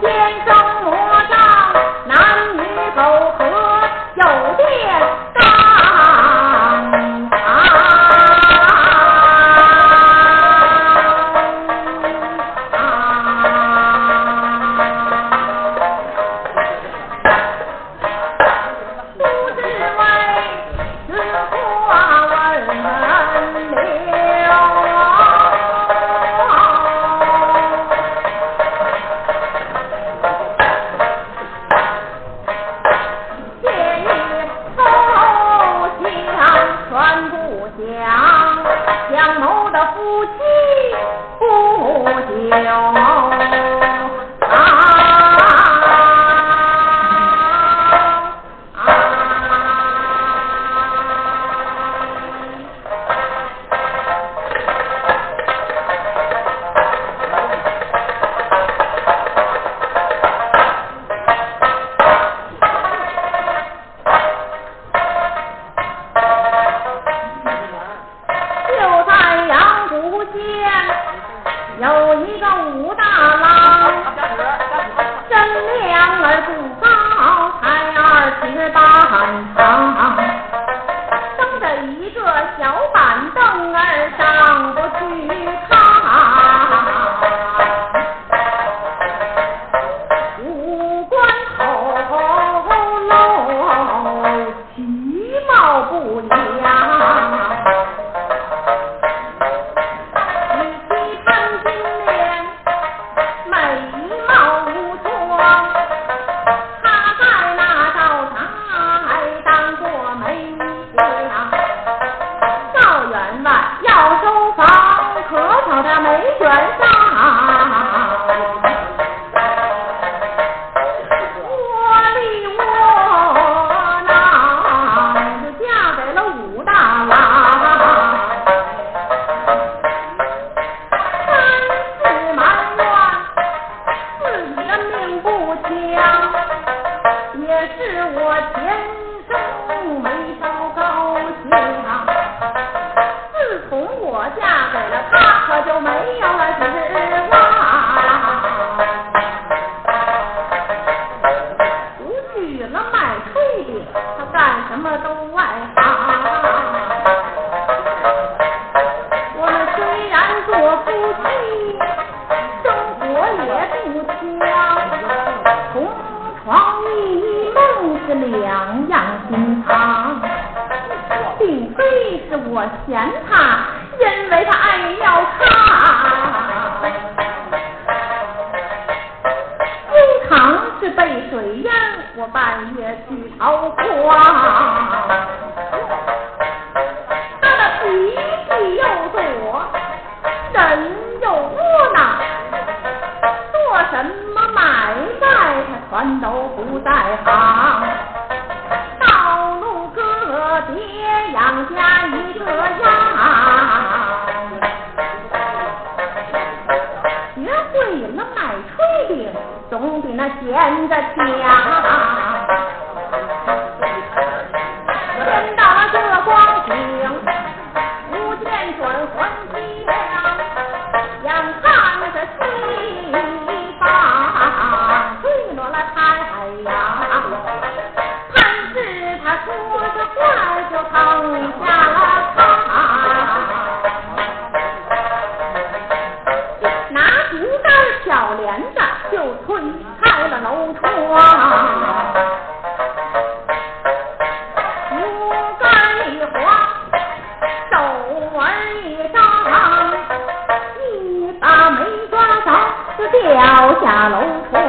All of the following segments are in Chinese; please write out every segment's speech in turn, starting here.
天有一个。两样心肠并非是我嫌他因为他爱要他经常是被水淹我半夜去逃荒他的脾气又多人又窝囊做什么买卖他全都不在行沿着讲，真到了这光景，不见准。就推开了楼窗，竹竿一滑，手儿一张，一把没抓着，就掉下楼窗。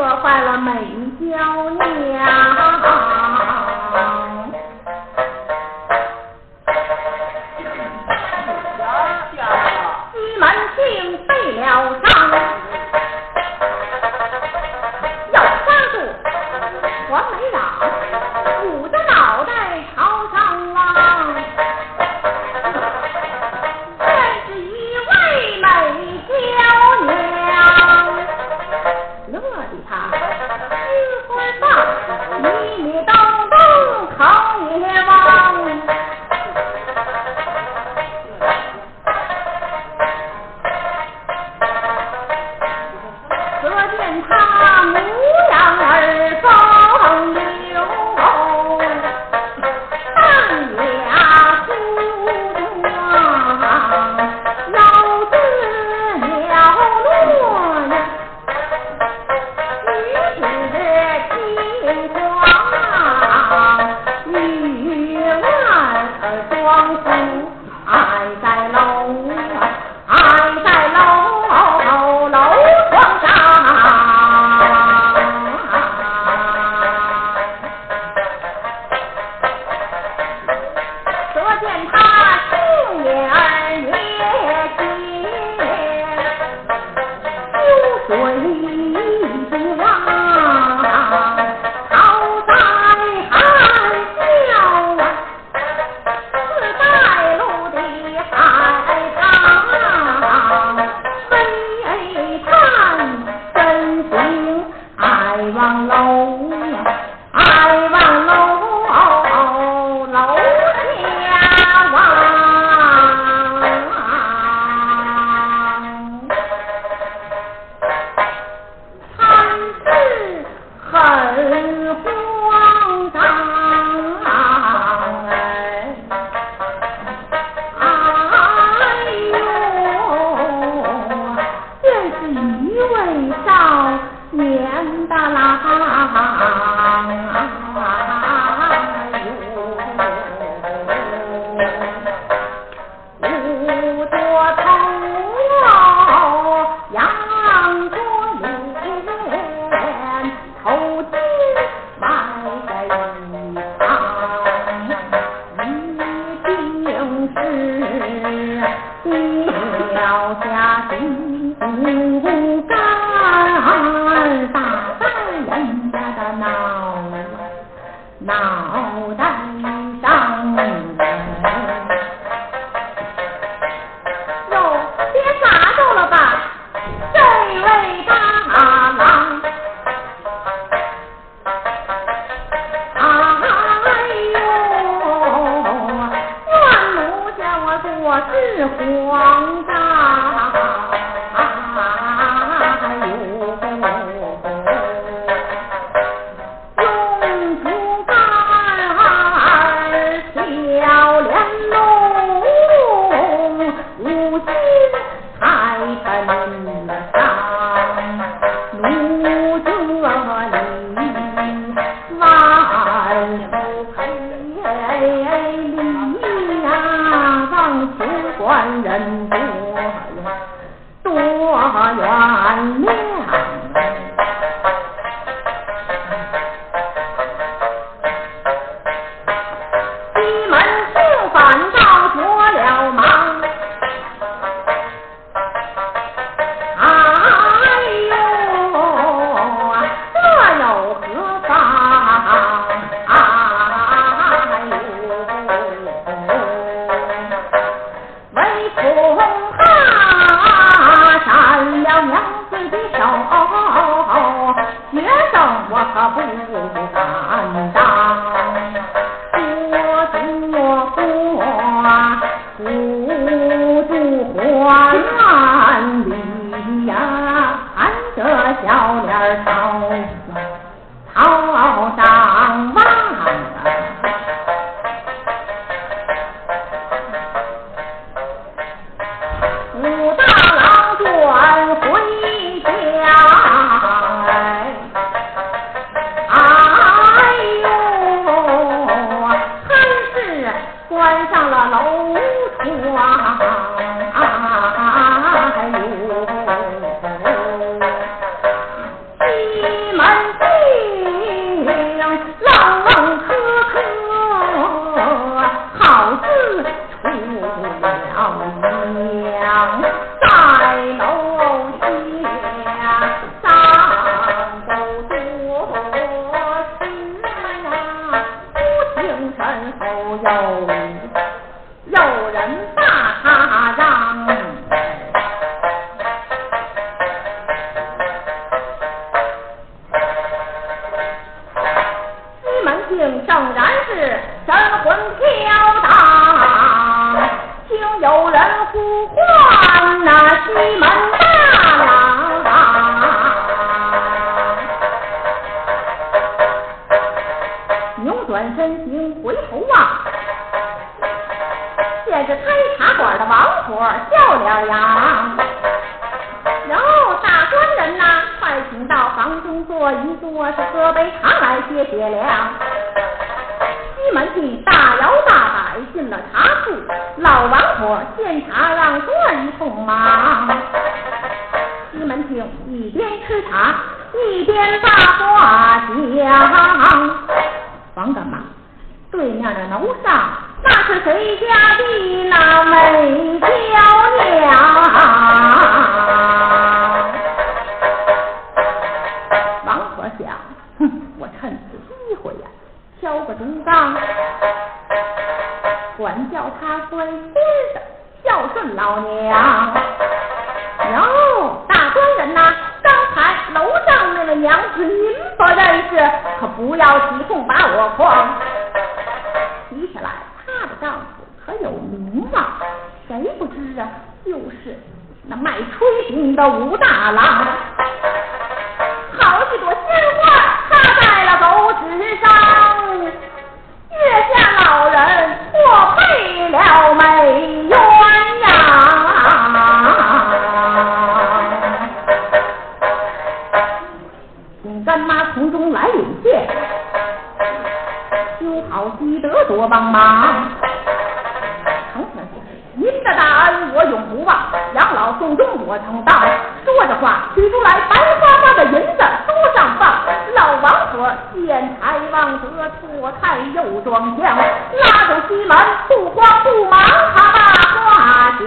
破坏了美娇娘。他我是皇上老娘在楼下站不多情啊，忽听身后有有人大嚷，西门庆正然是神魂飘荡。听有人呼唤那西门大郎，扭转身形回头望，见着开茶馆的王婆笑了扬。哟，大官人呐，快请到房中坐一坐，是喝杯茶来解解凉。西门庆大摇。进了茶铺老王婆见茶让观众忙。西门庆一边吃茶一边把话讲王大妈对面的楼上那是谁家的那美娇娘？先生，孝顺老娘。哟，大官人呐，刚才楼上那位娘子您不认识，可不要起哄把我框。接下来，她的丈夫可有名望，谁不知啊？就是那卖炊饼的武大郎。好几朵鲜花插在了狗子上，月下老人。我背了美元呀？你干妈从中来引荐修好积德多帮忙。得脱胎又装将，拉走西门不慌不忙，他把话讲。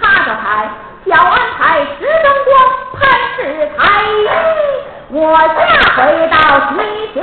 他的台小安台石灯光，潘氏台，我下回到西厢。